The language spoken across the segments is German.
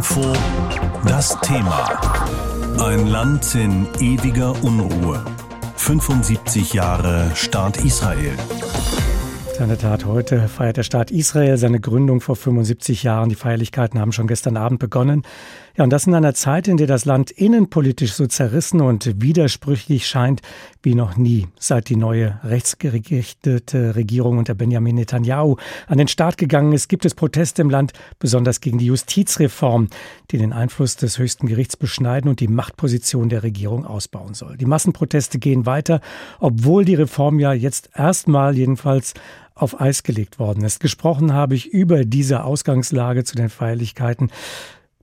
Info das Thema. Ein Land in ewiger Unruhe. 75 Jahre Staat Israel. In der Tat, heute feiert der Staat Israel seine Gründung vor 75 Jahren. Die Feierlichkeiten haben schon gestern Abend begonnen. Ja, und das in einer Zeit, in der das Land innenpolitisch so zerrissen und widersprüchlich scheint wie noch nie, seit die neue rechtsgerichtete Regierung unter Benjamin Netanyahu an den Start gegangen ist, gibt es Proteste im Land, besonders gegen die Justizreform, die den Einfluss des höchsten Gerichts beschneiden und die Machtposition der Regierung ausbauen soll. Die Massenproteste gehen weiter, obwohl die Reform ja jetzt erstmal jedenfalls auf Eis gelegt worden ist. Gesprochen habe ich über diese Ausgangslage zu den Feierlichkeiten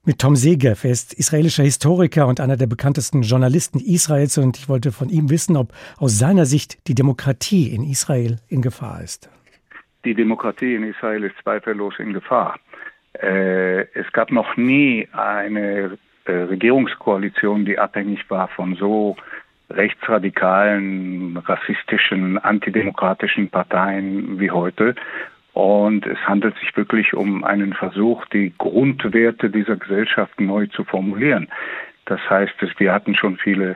mit Tom Segev. Er ist israelischer Historiker und einer der bekanntesten Journalisten Israels und ich wollte von ihm wissen, ob aus seiner Sicht die Demokratie in Israel in Gefahr ist. Die Demokratie in Israel ist zweifellos in Gefahr. Äh, es gab noch nie eine äh, Regierungskoalition, die abhängig war von so rechtsradikalen, rassistischen, antidemokratischen Parteien wie heute. Und es handelt sich wirklich um einen Versuch, die Grundwerte dieser Gesellschaft neu zu formulieren. Das heißt, wir hatten schon viele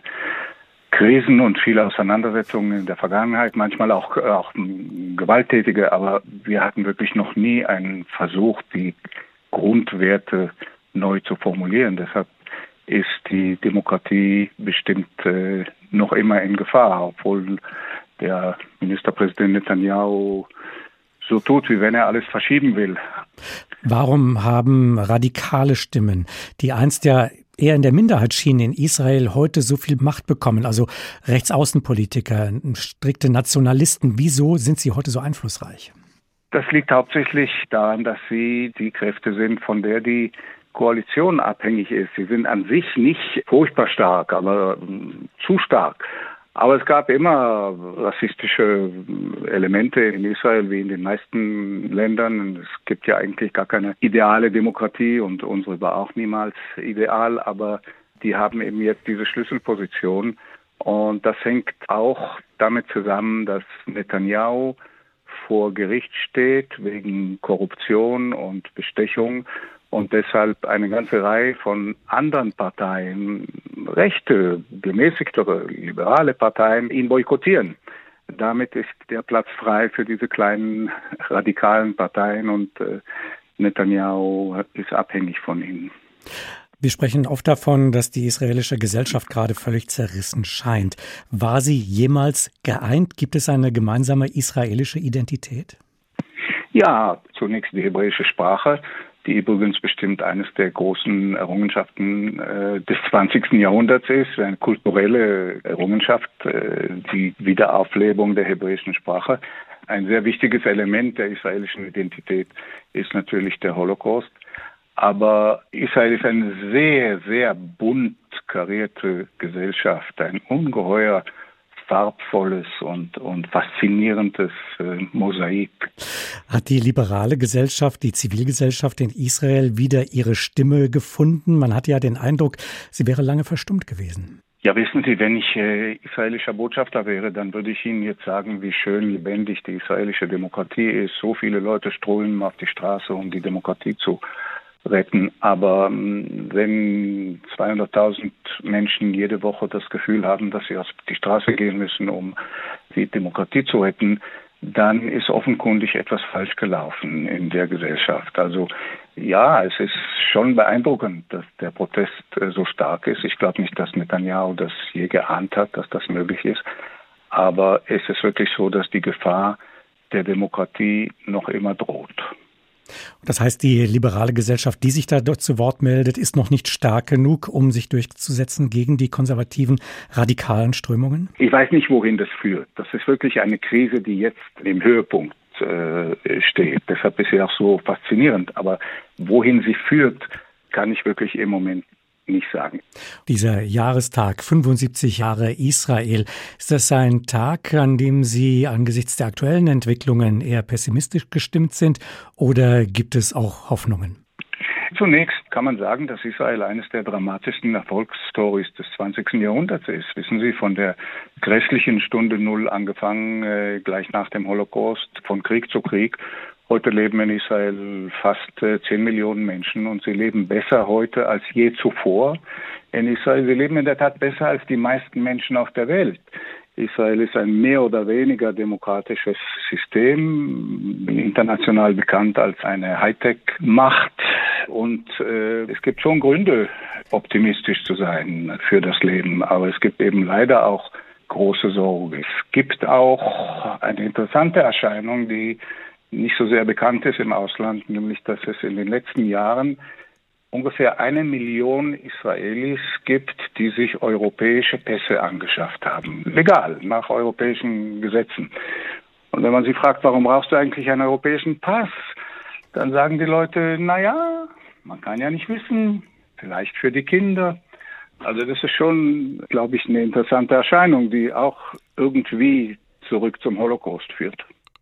Krisen und viele Auseinandersetzungen in der Vergangenheit, manchmal auch, auch gewalttätige, aber wir hatten wirklich noch nie einen Versuch, die Grundwerte neu zu formulieren. Deshalb ist die Demokratie bestimmt äh, noch immer in Gefahr, obwohl der Ministerpräsident Netanyahu so tut, wie wenn er alles verschieben will. Warum haben radikale Stimmen, die einst ja eher in der Minderheit schienen in Israel, heute so viel Macht bekommen? Also Rechtsaußenpolitiker, strikte Nationalisten, wieso sind sie heute so einflussreich? Das liegt hauptsächlich daran, dass sie die Kräfte sind, von der die Koalition abhängig ist. Sie sind an sich nicht furchtbar stark, aber ähm, zu stark. Aber es gab immer rassistische Elemente in Israel wie in den meisten Ländern. Es gibt ja eigentlich gar keine ideale Demokratie und unsere war auch niemals ideal, aber die haben eben jetzt diese Schlüsselposition. Und das hängt auch damit zusammen, dass Netanyahu vor Gericht steht wegen Korruption und Bestechung und deshalb eine ganze Reihe von anderen Parteien, rechte, gemäßigtere, liberale Parteien, ihn boykottieren. Damit ist der Platz frei für diese kleinen radikalen Parteien und äh, Netanyahu ist abhängig von ihnen. Wir sprechen oft davon, dass die israelische Gesellschaft gerade völlig zerrissen scheint. War sie jemals geeint? Gibt es eine gemeinsame israelische Identität? Ja, zunächst die hebräische Sprache die übrigens bestimmt eines der großen Errungenschaften äh, des 20. Jahrhunderts ist, eine kulturelle Errungenschaft, äh, die Wiederauflebung der hebräischen Sprache. Ein sehr wichtiges Element der israelischen Identität ist natürlich der Holocaust. Aber Israel ist eine sehr, sehr bunt karierte Gesellschaft, ein ungeheuer farbvolles und, und faszinierendes äh, Mosaik. Hat die liberale Gesellschaft, die Zivilgesellschaft in Israel wieder ihre Stimme gefunden? Man hat ja den Eindruck, sie wäre lange verstummt gewesen. Ja, wissen Sie, wenn ich äh, israelischer Botschafter wäre, dann würde ich Ihnen jetzt sagen, wie schön lebendig die israelische Demokratie ist. So viele Leute strömen auf die Straße, um die Demokratie zu retten. Aber ähm, wenn 200.000 Menschen jede Woche das Gefühl haben, dass sie auf die Straße gehen müssen, um die Demokratie zu retten, dann ist offenkundig etwas falsch gelaufen in der Gesellschaft. Also ja, es ist schon beeindruckend, dass der Protest äh, so stark ist. Ich glaube nicht, dass Netanyahu das je geahnt hat, dass das möglich ist. Aber es ist wirklich so, dass die Gefahr der Demokratie noch immer droht. Das heißt, die liberale Gesellschaft, die sich da zu Wort meldet, ist noch nicht stark genug, um sich durchzusetzen gegen die konservativen, radikalen Strömungen? Ich weiß nicht, wohin das führt. Das ist wirklich eine Krise, die jetzt im Höhepunkt äh, steht. Deshalb ist sie auch so faszinierend. Aber wohin sie führt, kann ich wirklich im Moment nicht sagen. Dieser Jahrestag, 75 Jahre Israel, ist das ein Tag, an dem Sie angesichts der aktuellen Entwicklungen eher pessimistisch gestimmt sind oder gibt es auch Hoffnungen? Zunächst kann man sagen, dass Israel eines der dramatischsten Erfolgsstories des 20. Jahrhunderts ist. Wissen Sie, von der grässlichen Stunde Null angefangen, äh, gleich nach dem Holocaust, von Krieg zu Krieg Heute leben in Israel fast 10 äh, Millionen Menschen und sie leben besser heute als je zuvor in Israel. Sie leben in der Tat besser als die meisten Menschen auf der Welt. Israel ist ein mehr oder weniger demokratisches System, international bekannt als eine Hightech-Macht. Und äh, es gibt schon Gründe, optimistisch zu sein für das Leben. Aber es gibt eben leider auch große Sorge. Es gibt auch eine interessante Erscheinung, die nicht so sehr bekannt ist im Ausland, nämlich dass es in den letzten Jahren ungefähr eine Million Israelis gibt, die sich europäische Pässe angeschafft haben. Legal, nach europäischen Gesetzen. Und wenn man sie fragt, warum brauchst du eigentlich einen europäischen Pass, dann sagen die Leute, na ja, man kann ja nicht wissen, vielleicht für die Kinder. Also das ist schon, glaube ich, eine interessante Erscheinung, die auch irgendwie zurück zum Holocaust führt.